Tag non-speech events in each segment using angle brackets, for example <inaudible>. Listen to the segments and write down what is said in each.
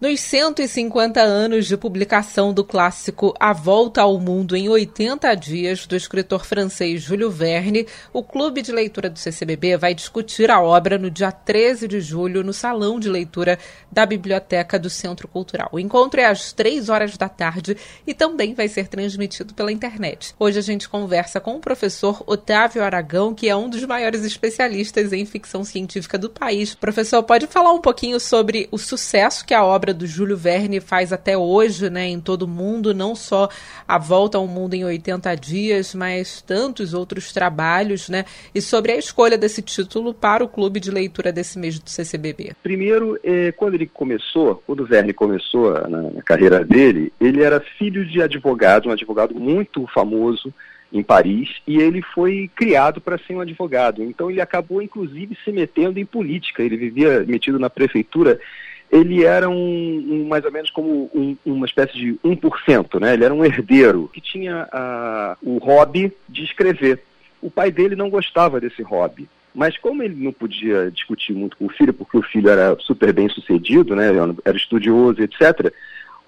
Nos 150 anos de publicação do clássico A Volta ao Mundo em 80 Dias, do escritor francês Júlio Verne, o Clube de Leitura do CCBB vai discutir a obra no dia 13 de julho no Salão de Leitura da Biblioteca do Centro Cultural. O encontro é às 3 horas da tarde e também vai ser transmitido pela internet. Hoje a gente conversa com o professor Otávio Aragão, que é um dos maiores especialistas em ficção científica do país. Professor, pode falar um pouquinho sobre o sucesso que a obra obra do Júlio Verne faz até hoje, né, em todo o mundo, não só A Volta ao Mundo em 80 Dias, mas tantos outros trabalhos, né, e sobre a escolha desse título para o clube de leitura desse mês do CCBB. Primeiro, eh, quando ele começou, quando o Verne começou na, na carreira dele, ele era filho de advogado, um advogado muito famoso, em Paris e ele foi criado para ser um advogado. Então ele acabou inclusive se metendo em política. Ele vivia metido na prefeitura ele era um, um mais ou menos como um, uma espécie de 1%, né? Ele era um herdeiro que tinha o hobby de escrever. O pai dele não gostava desse hobby. Mas como ele não podia discutir muito com o filho, porque o filho era super bem sucedido, né? Era estudioso, etc.,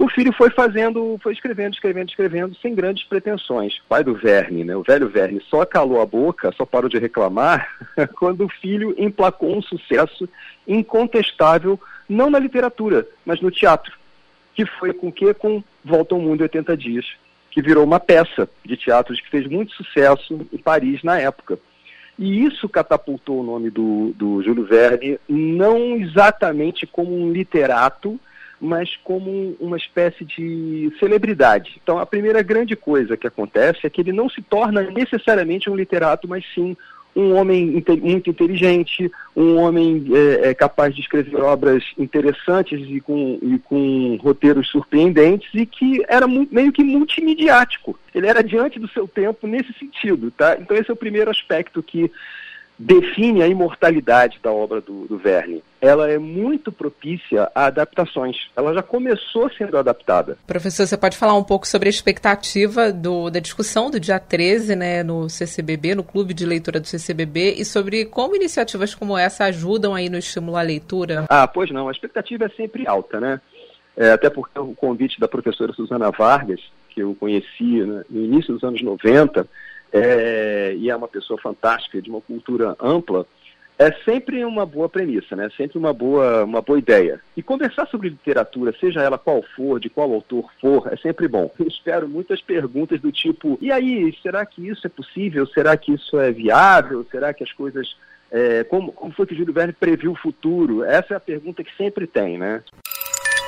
o filho foi fazendo, foi escrevendo, escrevendo, escrevendo, sem grandes pretensões. O pai do Verne, né, o velho Verne, só calou a boca, só parou de reclamar, <laughs> quando o filho emplacou um sucesso incontestável não na literatura, mas no teatro, que foi com que com Volta ao Mundo em 80 Dias, que virou uma peça de teatro que fez muito sucesso em Paris na época. E isso catapultou o nome do, do Júlio Verne, não exatamente como um literato, mas como uma espécie de celebridade. Então, a primeira grande coisa que acontece é que ele não se torna necessariamente um literato, mas sim um homem muito inteligente, um homem é, é, capaz de escrever obras interessantes e com, e com roteiros surpreendentes e que era meio que multimediático. Ele era diante do seu tempo nesse sentido, tá? Então esse é o primeiro aspecto que define a imortalidade da obra do, do, Verne. Ela é muito propícia a adaptações. Ela já começou sendo adaptada. Professor, você pode falar um pouco sobre a expectativa do, da discussão do dia 13 né, no CCBB, no Clube de Leitura do CCBB, e sobre como iniciativas como essa ajudam aí no estímulo à leitura? Ah, pois não. A expectativa é sempre alta, né? É, até porque o convite da professora Suzana Vargas, que eu conheci né, no início dos anos 90, é, e é uma pessoa fantástica, de uma cultura ampla, é sempre uma boa premissa, né? Sempre uma boa, uma boa ideia. E conversar sobre literatura, seja ela qual for, de qual autor for, é sempre bom. Eu <laughs> espero muitas perguntas do tipo: e aí, será que isso é possível? Será que isso é viável? Será que as coisas. É, como, como foi que Júlio Verne previu o futuro? Essa é a pergunta que sempre tem, né?